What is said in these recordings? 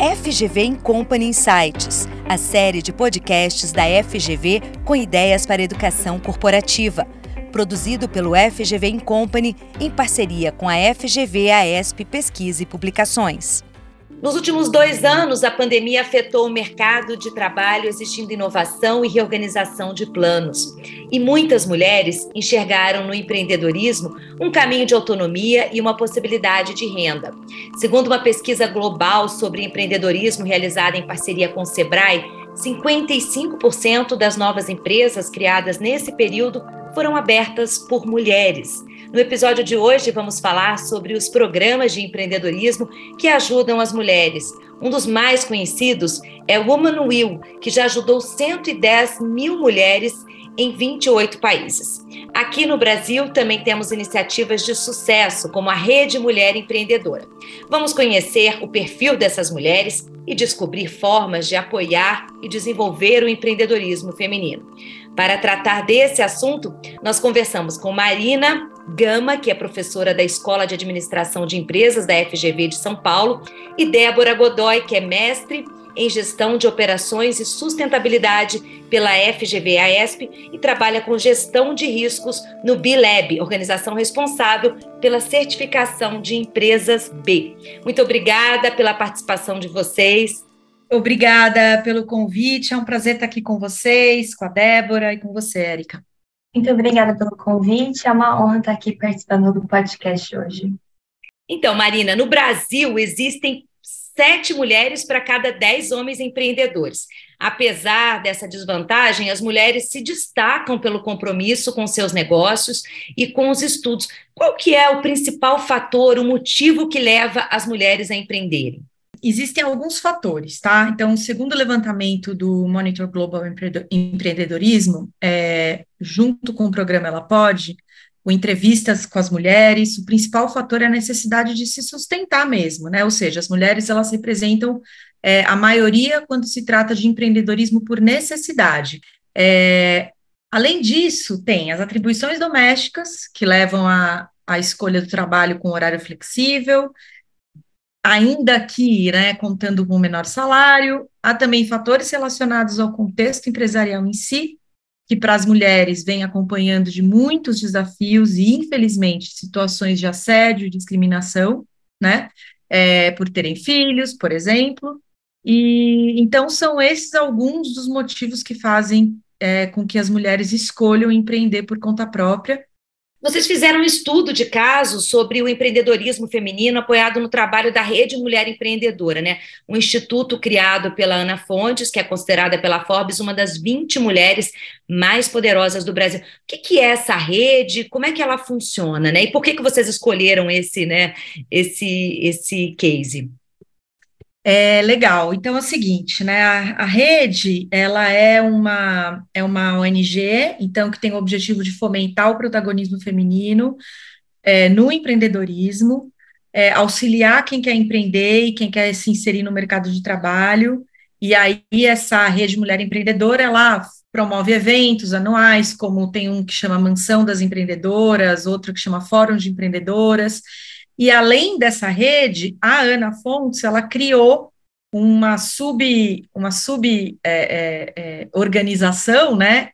FGV Company Insights, a série de podcasts da FGV com ideias para educação corporativa. Produzido pelo FGV Company em parceria com a FGV AESP Pesquisa e Publicações. Nos últimos dois anos, a pandemia afetou o mercado de trabalho, existindo inovação e reorganização de planos. E muitas mulheres enxergaram no empreendedorismo um caminho de autonomia e uma possibilidade de renda. Segundo uma pesquisa global sobre empreendedorismo realizada em parceria com o Sebrae, 55% das novas empresas criadas nesse período foram abertas por mulheres. No episódio de hoje, vamos falar sobre os programas de empreendedorismo que ajudam as mulheres. Um dos mais conhecidos é Woman Will, que já ajudou 110 mil mulheres em 28 países. Aqui no Brasil também temos iniciativas de sucesso, como a Rede Mulher Empreendedora. Vamos conhecer o perfil dessas mulheres e descobrir formas de apoiar e desenvolver o empreendedorismo feminino. Para tratar desse assunto, nós conversamos com Marina Gama, que é professora da Escola de Administração de Empresas da FGV de São Paulo, e Débora Godoy, que é mestre em Gestão de Operações e Sustentabilidade pela FGV-AESP e trabalha com gestão de riscos no B-Lab, organização responsável pela certificação de empresas B. Muito obrigada pela participação de vocês. Obrigada pelo convite, é um prazer estar aqui com vocês, com a Débora e com você, Érica. Muito obrigada pelo convite, é uma honra estar aqui participando do podcast hoje. Então, Marina, no Brasil existem sete mulheres para cada dez homens empreendedores. Apesar dessa desvantagem, as mulheres se destacam pelo compromisso com seus negócios e com os estudos. Qual que é o principal fator, o motivo que leva as mulheres a empreenderem? Existem alguns fatores, tá? Então, segundo o levantamento do Monitor Global Empreendedorismo, é, junto com o programa Ela Pode, o entrevistas com as mulheres, o principal fator é a necessidade de se sustentar mesmo, né? Ou seja, as mulheres elas representam é, a maioria quando se trata de empreendedorismo por necessidade. É, além disso, tem as atribuições domésticas, que levam a escolha do trabalho com horário flexível, ainda que, né, contando com o menor salário, há também fatores relacionados ao contexto empresarial em si, que para as mulheres vem acompanhando de muitos desafios e, infelizmente, situações de assédio e discriminação, né, é, por terem filhos, por exemplo, e então são esses alguns dos motivos que fazem é, com que as mulheres escolham empreender por conta própria, vocês fizeram um estudo de casos sobre o empreendedorismo feminino apoiado no trabalho da Rede Mulher Empreendedora, né? Um instituto criado pela Ana Fontes, que é considerada pela Forbes uma das 20 mulheres mais poderosas do Brasil. O que, que é essa rede? Como é que ela funciona, né? E por que, que vocês escolheram esse, né, esse, esse case? É legal. Então é o seguinte, né? A, a, rede ela é uma é uma ONG, então que tem o objetivo de fomentar o protagonismo feminino é, no empreendedorismo, é, auxiliar quem quer empreender e quem quer se inserir no mercado de trabalho. E aí essa rede Mulher Empreendedora ela promove eventos anuais, como tem um que chama Mansão das Empreendedoras, outro que chama Fórum de Empreendedoras. E além dessa rede, a Ana Fontes, ela criou uma sub, uma sub é, é, é, organização, né,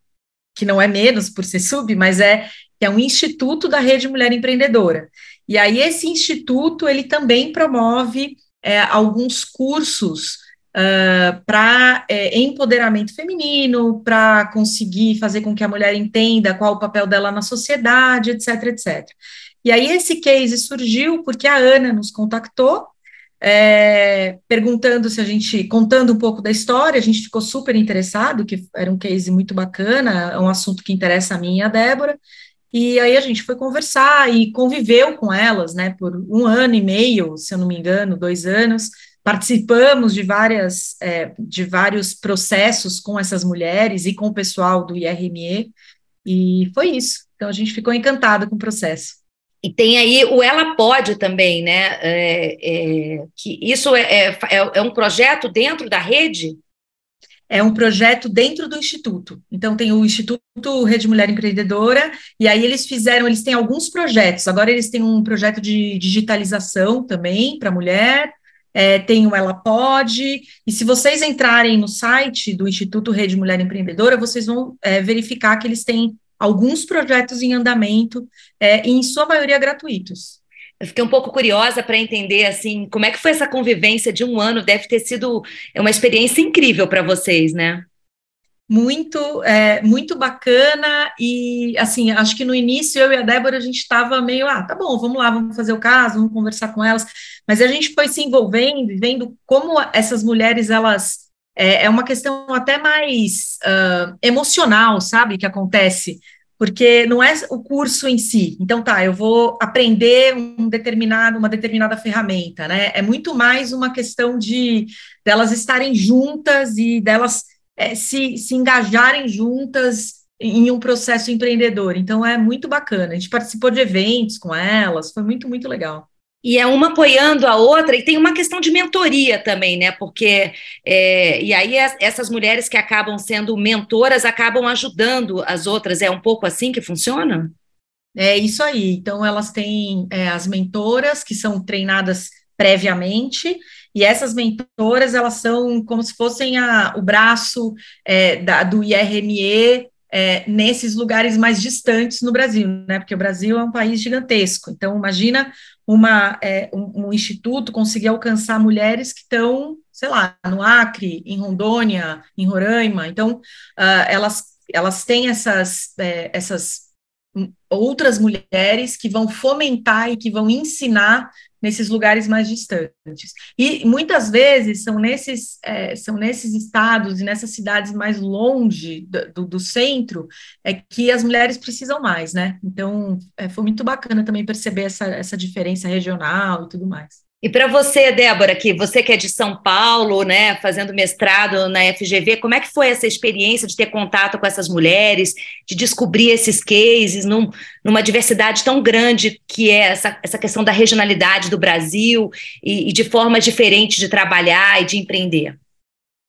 que não é menos por ser sub, mas é que é um instituto da Rede Mulher Empreendedora. E aí esse instituto ele também promove é, alguns cursos uh, para é, empoderamento feminino, para conseguir fazer com que a mulher entenda qual o papel dela na sociedade, etc, etc. E aí esse case surgiu porque a Ana nos contactou, é, perguntando se a gente, contando um pouco da história, a gente ficou super interessado, que era um case muito bacana, é um assunto que interessa a mim e a Débora, e aí a gente foi conversar e conviveu com elas, né, por um ano e meio, se eu não me engano, dois anos, participamos de várias, é, de vários processos com essas mulheres e com o pessoal do IRME, e foi isso, então a gente ficou encantada com o processo. E tem aí o Ela Pode também, né? É, é, que isso é, é, é, é um projeto dentro da rede? é um projeto dentro do Instituto. Então, tem o Instituto Rede Mulher Empreendedora, e aí eles fizeram, eles têm alguns projetos. Agora, eles têm um projeto de digitalização também para mulher, é, tem o Ela Pode, e se vocês entrarem no site do Instituto Rede Mulher Empreendedora, vocês vão é, verificar que eles têm alguns projetos em andamento, é, e em sua maioria gratuitos. Eu fiquei um pouco curiosa para entender assim como é que foi essa convivência de um ano. Deve ter sido uma experiência incrível para vocês, né? Muito é, muito bacana e assim acho que no início eu e a Débora a gente estava meio ah tá bom vamos lá vamos fazer o caso vamos conversar com elas. Mas a gente foi se envolvendo e vendo como essas mulheres elas é, é uma questão até mais uh, emocional sabe que acontece porque não é o curso em si. Então tá eu vou aprender um determinado uma determinada ferramenta né? É muito mais uma questão de delas estarem juntas e delas é, se, se engajarem juntas em um processo empreendedor. Então é muito bacana. A gente participou de eventos com elas, foi muito, muito legal. E é uma apoiando a outra, e tem uma questão de mentoria também, né? Porque, é, e aí essas mulheres que acabam sendo mentoras acabam ajudando as outras, é um pouco assim que funciona? É isso aí. Então, elas têm é, as mentoras que são treinadas previamente, e essas mentoras, elas são como se fossem a, o braço é, da, do IRME é, nesses lugares mais distantes no Brasil, né? Porque o Brasil é um país gigantesco. Então, imagina uma, é, um, um, instituto conseguir alcançar mulheres que estão, sei lá, no Acre, em Rondônia, em Roraima. Então, uh, elas, elas têm essas, é, essas outras mulheres que vão fomentar e que vão ensinar nesses lugares mais distantes. E muitas vezes são nesses, é, são nesses estados e nessas cidades mais longe do, do, centro é que as mulheres precisam mais, né? Então, é, foi muito bacana também perceber essa, essa diferença regional e tudo mais. E para você, Débora, que você que é de São Paulo, né, fazendo mestrado na FGV, como é que foi essa experiência de ter contato com essas mulheres, de descobrir esses cases num, numa diversidade tão grande que é essa, essa questão da regionalidade do Brasil e, e de formas diferentes de trabalhar e de empreender?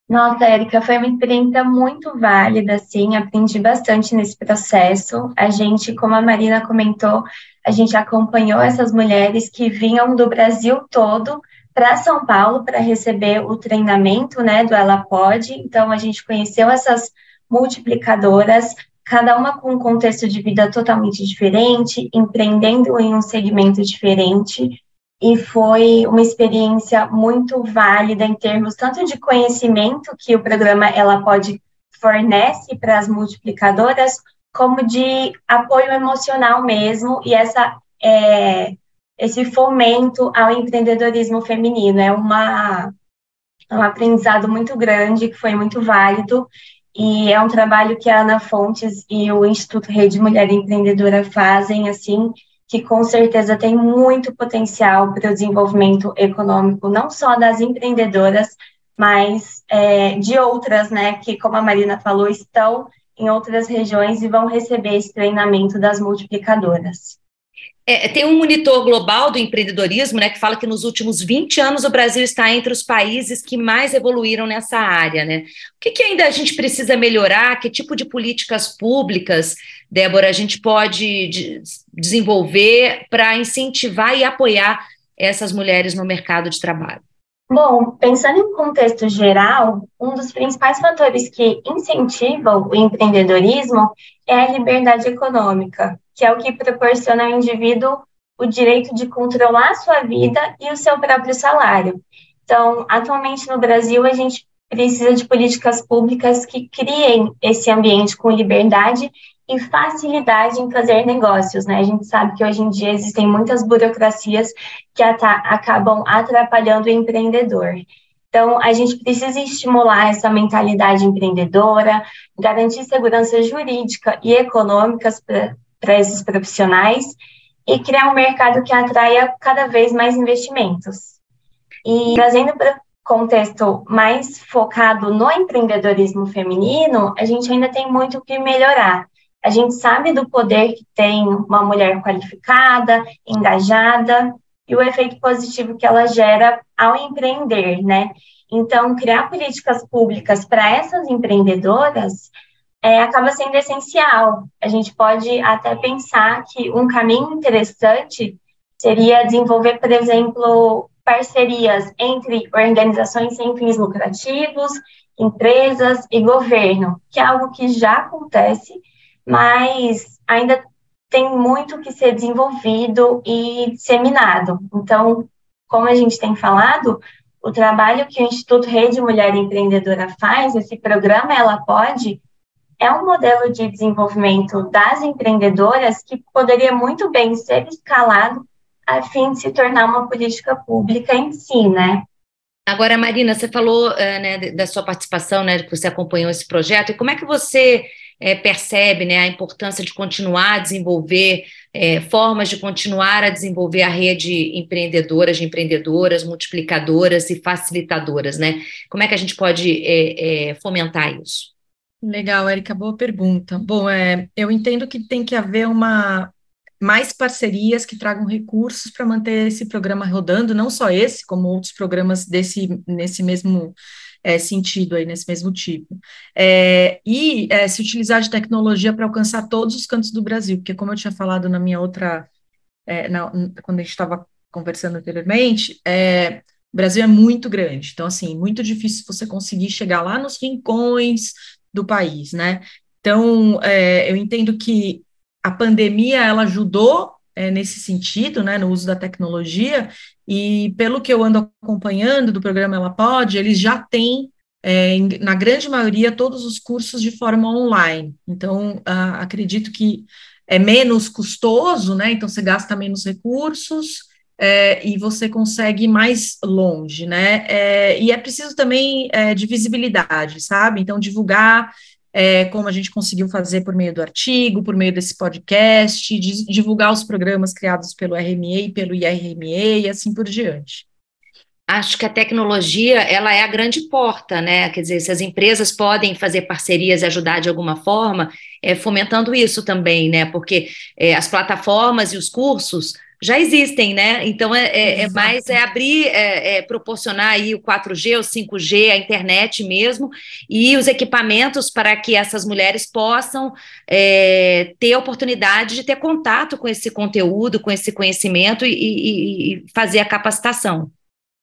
Nossa, Érica, foi uma experiência muito válida, assim, aprendi bastante nesse processo. A gente, como a Marina comentou, a gente acompanhou essas mulheres que vinham do Brasil todo para São Paulo para receber o treinamento, né, do Ela Pode. Então, a gente conheceu essas multiplicadoras, cada uma com um contexto de vida totalmente diferente, empreendendo em um segmento diferente, e foi uma experiência muito válida em termos tanto de conhecimento que o programa Ela Pode fornece para as multiplicadoras, como de apoio emocional mesmo, e essa é, esse fomento ao empreendedorismo feminino. É uma, um aprendizado muito grande, que foi muito válido, e é um trabalho que a Ana Fontes e o Instituto Rede Mulher Empreendedora fazem, assim, que com certeza tem muito potencial para o desenvolvimento econômico, não só das empreendedoras, mas é, de outras, né, que, como a Marina falou, estão em outras regiões e vão receber esse treinamento das multiplicadoras. É, tem um monitor global do empreendedorismo, né, que fala que nos últimos 20 anos o Brasil está entre os países que mais evoluíram nessa área, né? O que, que ainda a gente precisa melhorar? Que tipo de políticas públicas, Débora, a gente pode de, desenvolver para incentivar e apoiar essas mulheres no mercado de trabalho? Bom, pensando em contexto geral, um dos principais fatores que incentivam o empreendedorismo é a liberdade econômica, que é o que proporciona ao indivíduo o direito de controlar a sua vida e o seu próprio salário. Então, atualmente no Brasil, a gente precisa de políticas públicas que criem esse ambiente com liberdade e facilidade em fazer negócios, né? A gente sabe que hoje em dia existem muitas burocracias que acabam atrapalhando o empreendedor. Então, a gente precisa estimular essa mentalidade empreendedora, garantir segurança jurídica e econômica para esses profissionais e criar um mercado que atraia cada vez mais investimentos. E trazendo para contexto mais focado no empreendedorismo feminino, a gente ainda tem muito o que melhorar. A gente sabe do poder que tem uma mulher qualificada, engajada e o efeito positivo que ela gera ao empreender, né? Então, criar políticas públicas para essas empreendedoras é, acaba sendo essencial. A gente pode até pensar que um caminho interessante seria desenvolver, por exemplo, parcerias entre organizações sem fins lucrativos, empresas e governo, que é algo que já acontece, mas ainda tem muito que ser desenvolvido e disseminado. Então, como a gente tem falado, o trabalho que o Instituto Rede Mulher Empreendedora faz, esse programa Ela Pode, é um modelo de desenvolvimento das empreendedoras que poderia muito bem ser escalado a fim de se tornar uma política pública em si, né? Agora, Marina, você falou uh, né, da sua participação, né, que você acompanhou esse projeto, e como é que você é, percebe né, a importância de continuar a desenvolver é, formas de continuar a desenvolver a rede empreendedoras, de empreendedoras, multiplicadoras e facilitadoras, né? Como é que a gente pode é, fomentar isso? Legal, Érica, boa pergunta. Bom, é, eu entendo que tem que haver uma mais parcerias que tragam recursos para manter esse programa rodando, não só esse, como outros programas desse nesse mesmo é, sentido aí, nesse mesmo tipo. É, e é, se utilizar de tecnologia para alcançar todos os cantos do Brasil, porque como eu tinha falado na minha outra, é, na, quando a gente estava conversando anteriormente, é, o Brasil é muito grande, então, assim, muito difícil você conseguir chegar lá nos rincões do país, né? Então, é, eu entendo que a pandemia, ela ajudou é, nesse sentido, né, no uso da tecnologia, e pelo que eu ando acompanhando do programa Ela Pode, eles já têm, é, na grande maioria, todos os cursos de forma online. Então, acredito que é menos custoso, né, então você gasta menos recursos, é, e você consegue ir mais longe, né? É, e é preciso também é, de visibilidade, sabe? Então, divulgar é, como a gente conseguiu fazer por meio do artigo, por meio desse podcast, de, divulgar os programas criados pelo RME e pelo IRME e assim por diante. Acho que a tecnologia ela é a grande porta, né? Quer dizer, se as empresas podem fazer parcerias e ajudar de alguma forma, é, fomentando isso também, né? Porque é, as plataformas e os cursos já existem, né? Então é, é, é mais é abrir, é, é, proporcionar aí o 4G, o 5G, a internet mesmo, e os equipamentos para que essas mulheres possam é, ter a oportunidade de ter contato com esse conteúdo, com esse conhecimento e, e, e fazer a capacitação.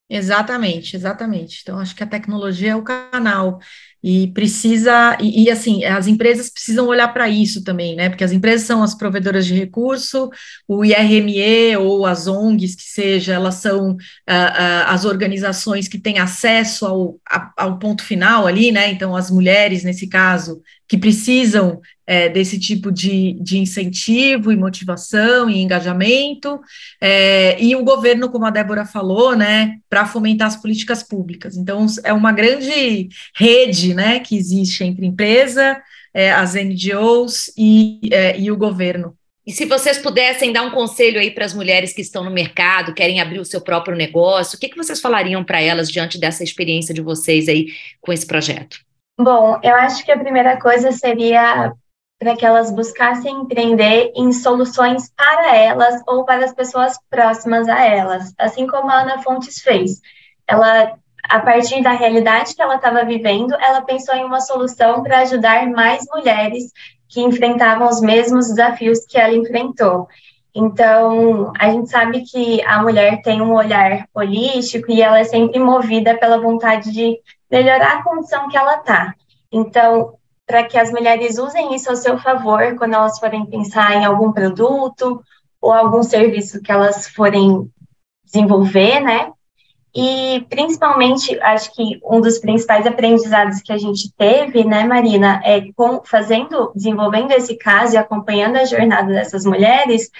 Exatamente, exatamente. Então, acho que a tecnologia é o canal e precisa, e, e assim, as empresas precisam olhar para isso também, né? Porque as empresas são as provedoras de recurso, o IRME ou as ONGs, que seja, elas são uh, uh, as organizações que têm acesso ao, a, ao ponto final ali, né? Então, as mulheres, nesse caso, que precisam é, desse tipo de, de incentivo e motivação e engajamento, é, e o governo, como a Débora falou, né, para fomentar as políticas públicas. Então, é uma grande rede né, que existe entre empresa, é, as NGOs e, é, e o governo. E se vocês pudessem dar um conselho aí para as mulheres que estão no mercado, querem abrir o seu próprio negócio, o que, que vocês falariam para elas diante dessa experiência de vocês aí com esse projeto? Bom, eu acho que a primeira coisa seria para que elas buscassem empreender em soluções para elas ou para as pessoas próximas a elas, assim como a Ana Fontes fez. Ela, a partir da realidade que ela estava vivendo, ela pensou em uma solução para ajudar mais mulheres que enfrentavam os mesmos desafios que ela enfrentou. Então, a gente sabe que a mulher tem um olhar holístico e ela é sempre movida pela vontade de melhorar a condição que ela está. Então, para que as mulheres usem isso ao seu favor quando elas forem pensar em algum produto ou algum serviço que elas forem desenvolver, né? E principalmente, acho que um dos principais aprendizados que a gente teve, né, Marina, é com, fazendo, desenvolvendo esse caso e acompanhando a jornada dessas mulheres,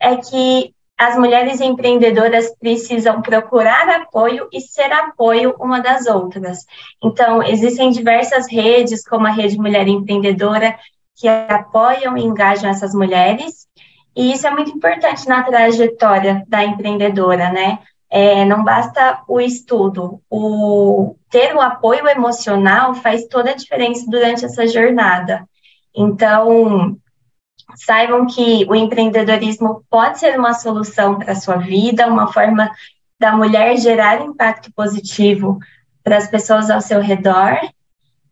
é que as mulheres empreendedoras precisam procurar apoio e ser apoio uma das outras. Então, existem diversas redes, como a Rede Mulher Empreendedora, que apoiam e engajam essas mulheres, e isso é muito importante na trajetória da empreendedora, né? É, não basta o estudo, o ter o apoio emocional faz toda a diferença durante essa jornada. Então, saibam que o empreendedorismo pode ser uma solução para a sua vida, uma forma da mulher gerar impacto positivo para as pessoas ao seu redor.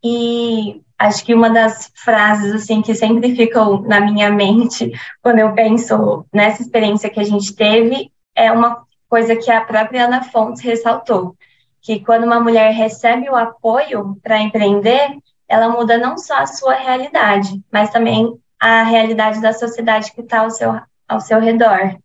E acho que uma das frases assim que sempre ficam na minha mente quando eu penso nessa experiência que a gente teve é uma coisa que a própria Ana Fontes ressaltou, que quando uma mulher recebe o apoio para empreender, ela muda não só a sua realidade, mas também a realidade da sociedade que está ao seu, ao seu redor.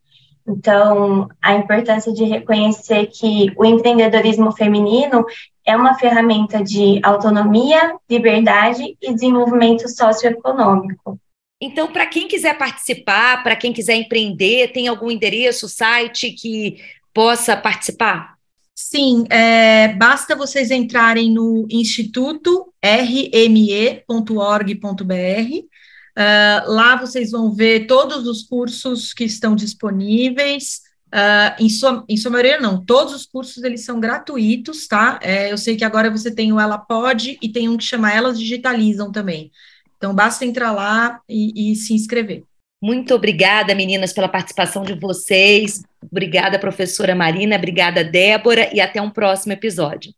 Então, a importância de reconhecer que o empreendedorismo feminino é uma ferramenta de autonomia, liberdade e desenvolvimento socioeconômico. Então, para quem quiser participar, para quem quiser empreender, tem algum endereço, site que possa participar? Sim, é, basta vocês entrarem no instituto rme.org.br. Uh, lá vocês vão ver todos os cursos que estão disponíveis. Uh, em, sua, em sua maioria, não, todos os cursos eles são gratuitos, tá? É, eu sei que agora você tem o Ela Pode e tem um que chama Elas Digitalizam também. Então, basta entrar lá e, e se inscrever. Muito obrigada, meninas, pela participação de vocês. Obrigada, professora Marina. Obrigada, Débora. E até um próximo episódio.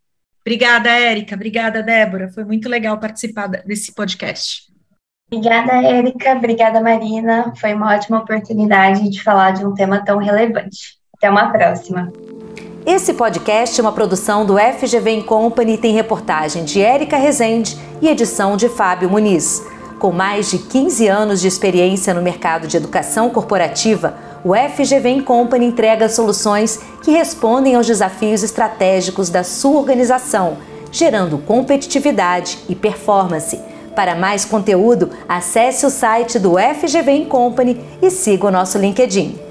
Obrigada, Érica. Obrigada, Débora. Foi muito legal participar desse podcast. Obrigada, Érica. Obrigada, Marina. Foi uma ótima oportunidade de falar de um tema tão relevante. Até uma próxima. Esse podcast é uma produção do FGV Company e tem reportagem de Érica Rezende e edição de Fábio Muniz. Com mais de 15 anos de experiência no mercado de educação corporativa, o FGV Company entrega soluções que respondem aos desafios estratégicos da sua organização, gerando competitividade e performance. Para mais conteúdo, acesse o site do FGV Company e siga o nosso LinkedIn.